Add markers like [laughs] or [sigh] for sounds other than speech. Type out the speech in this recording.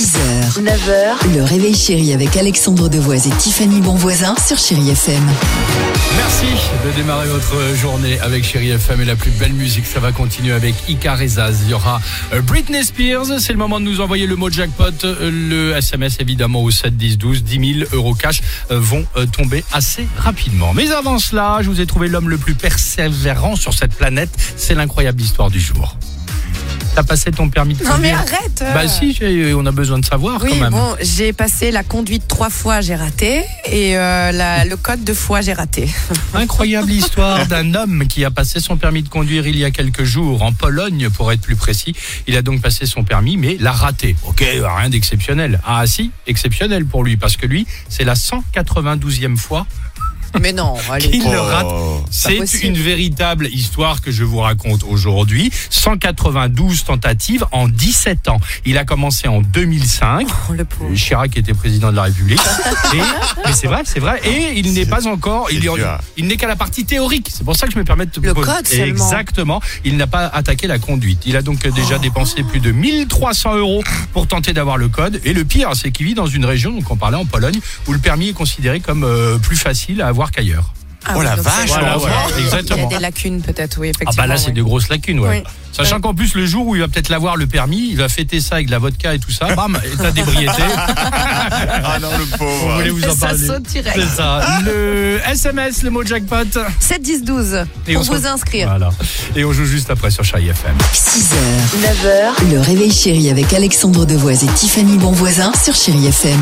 6h, 9h, le réveil chéri avec Alexandre Devoise et Tiffany Bonvoisin sur Chérie FM. Merci de démarrer votre journée avec Chéri FM et la plus belle musique. Ça va continuer avec Icar et Zaz. Il y aura euh, Britney Spears. C'est le moment de nous envoyer le mot jackpot. Euh, Le SMS évidemment au 7 10 12. 10 000 euros cash euh, vont tomber assez rapidement. Mais avant cela, je vous ai trouvé l'homme le plus persévérant sur cette planète. C'est l'incroyable histoire du jour. T'as passé ton permis de Non mais conduire arrête euh. Bah si, on a besoin de savoir Oui, quand même. bon, j'ai passé la conduite trois fois, j'ai raté, et euh, la- le code deux fois, j'ai raté. [laughs] Incroyable histoire d'un homme qui a passé son permis de conduire il y a quelques jours en Pologne pour être plus précis. Il a donc passé son permis mais l'a raté. Ok, rien d'exceptionnel. Ah si, exceptionnel pour lui parce que lui, c'est la 192e fois Mais non, allez. qu'il le rate. C'est une véritable histoire que je vous raconte aujourd'hui. 192 tentatives en 17 ans. Il a commencé en 2005. Oh, le pauvre. Chirac était président de la République. [laughs] Et- mais c'est vrai, c'est vrai. Et il n'est pas encore, il, est- il n'est qu'à la partie théorique. C'est pour ça que je me permets de te Le poser- code seulement. Exactement. Il n'a pas attaqué la conduite. Il a donc déjà dépensé plus de 1300 euros pour tenter d'avoir le code. Et le pire, c'est qu'il vit dans une région, donc on parlait en Pologne, où le permis est considéré comme euh, plus facile à avoir qu'ailleurs. Ah Oh oui, la vache, Voilà, Il y a des lacunes peut-être, oui, Ah effectivement. bah là c'est oui. des grosses lacunes ouais. Oui. Sachant Ouais. qu'en plus le jour où il va peut-être l'avoir le permis, il va fêter ça avec de la vodka et tout ça, bam, [laughs] état d'ébriété. Ah non, le pauvre. voulait vous en Ça parler. saute direct. C'est ça. Le SMS, le mot jackpot. 7, 10, 12, Et on pour vous inscrire. Voilà. Et on joue juste après sur Chai FM. 6h, 9h, le réveil chéri avec Alexandre Devoise et Tiffany Bonvoisin sur Chérie FM.